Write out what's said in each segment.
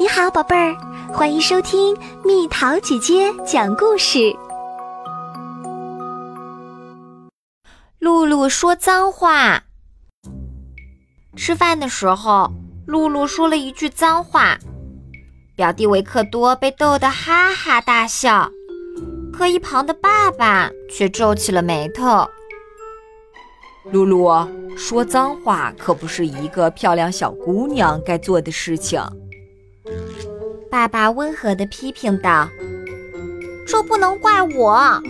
你好，宝贝儿，欢迎收听蜜桃姐姐讲故事。露露说脏话。吃饭的时候，露露说了一句脏话，表弟维克多被逗得哈哈大笑，可一旁的爸爸却皱起了眉头。露露说脏话可不是一个漂亮小姑娘该做的事情。爸爸温和地批评道：“这不能怪我。”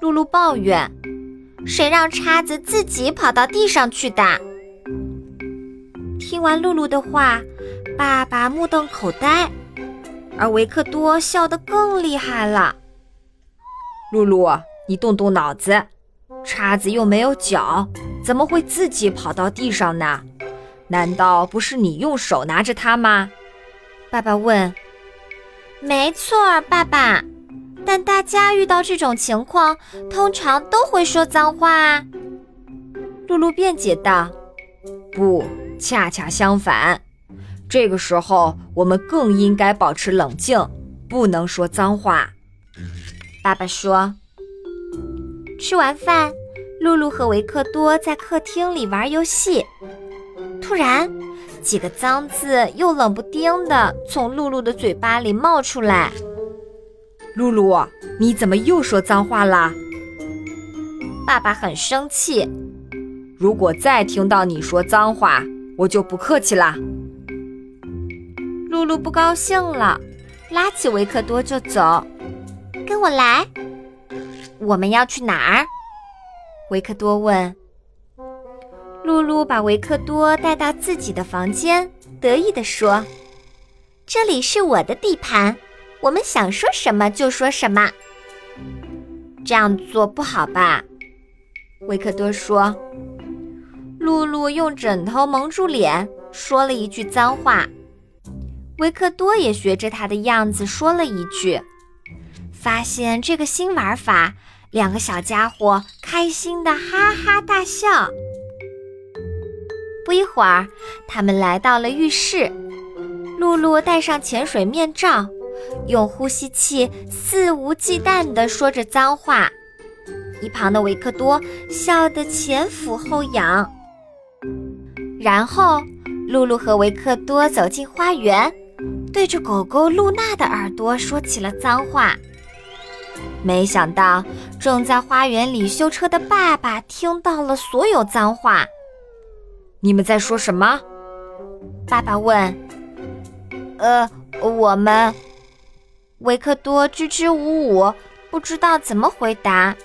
露露抱怨：“谁让叉子自己跑到地上去的？”听完露露的话，爸爸目瞪口呆，而维克多笑得更厉害了。露露，你动动脑子，叉子又没有脚，怎么会自己跑到地上呢？难道不是你用手拿着它吗？爸爸问：“没错，爸爸，但大家遇到这种情况，通常都会说脏话。”露露辩解道：“不，恰恰相反，这个时候我们更应该保持冷静，不能说脏话。”爸爸说。吃完饭，露露和维克多在客厅里玩游戏，突然。几个脏字又冷不丁的从露露的嘴巴里冒出来。露露，你怎么又说脏话啦？爸爸很生气。如果再听到你说脏话，我就不客气啦。露露不高兴了，拉起维克多就走。跟我来。我们要去哪儿？维克多问。露露把维克多带到自己的房间，得意地说：“这里是我的地盘，我们想说什么就说什么。”这样做不好吧？维克多说。露露用枕头蒙住脸，说了一句脏话。维克多也学着他的样子说了一句。发现这个新玩法，两个小家伙开心的哈哈大笑。不一会儿，他们来到了浴室。露露戴上潜水面罩，用呼吸器肆无忌惮地说着脏话。一旁的维克多笑得前俯后仰。然后，露露和维克多走进花园，对着狗狗露娜的耳朵说起了脏话。没想到，正在花园里修车的爸爸听到了所有脏话。你们在说什么？爸爸问。呃，我们，维克多支支吾吾，不知道怎么回答。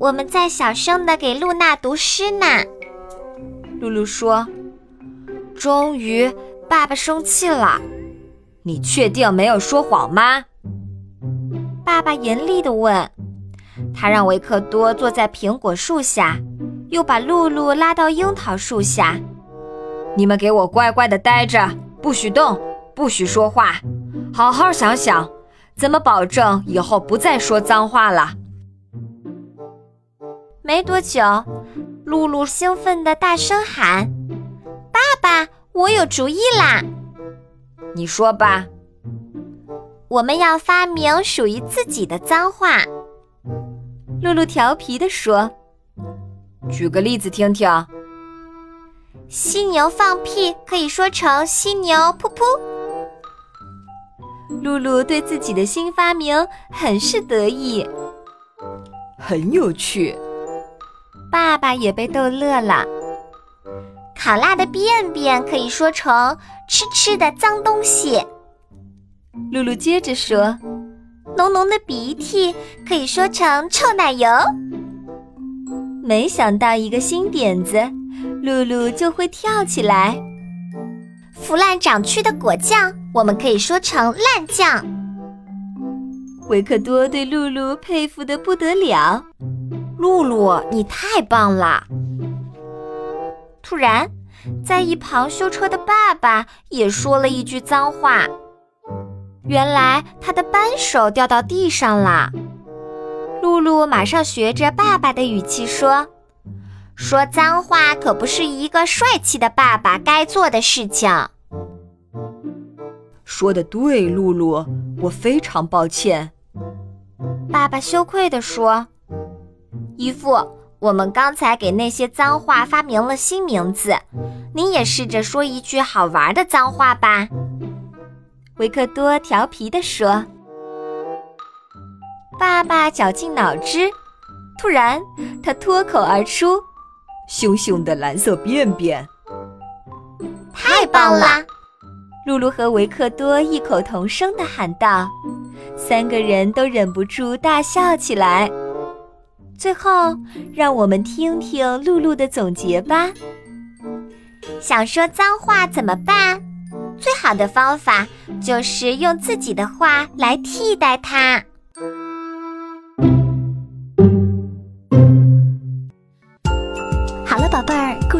我们在小声的给露娜读诗呢。露露说。终于，爸爸生气了。你确定没有说谎吗？爸爸严厉的问。他让维克多坐在苹果树下。又把露露拉到樱桃树下，你们给我乖乖的待着，不许动，不许说话，好好想想，怎么保证以后不再说脏话了。没多久，露露兴奋的大声喊：“爸爸，我有主意啦！”你说吧。我们要发明属于自己的脏话。露露调皮地说。举个例子听听。犀牛放屁可以说成犀牛噗噗。露露对自己的新发明很是得意，很有趣。爸爸也被逗乐了。烤辣的便便可以说成吃吃的脏东西。露露接着说，浓浓的鼻涕可以说成臭奶油。没想到一个新点子，露露就会跳起来。腐烂长蛆的果酱，我们可以说成烂酱。维克多对露露佩服的不得了，露露，你太棒了！突然，在一旁修车的爸爸也说了一句脏话，原来他的扳手掉到地上了。露露马上学着爸爸的语气说：“说脏话可不是一个帅气的爸爸该做的事情。”说的对，露露，我非常抱歉。爸爸羞愧地说：“姨父，我们刚才给那些脏话发明了新名字，您也试着说一句好玩的脏话吧。”维克多调皮地说。爸爸绞尽脑汁，突然他脱口而出：“熊熊的蓝色便便。”太棒了！露露和维克多异口同声地喊道，三个人都忍不住大笑起来。最后，让我们听听露露的总结吧。想说脏话怎么办？最好的方法就是用自己的话来替代它。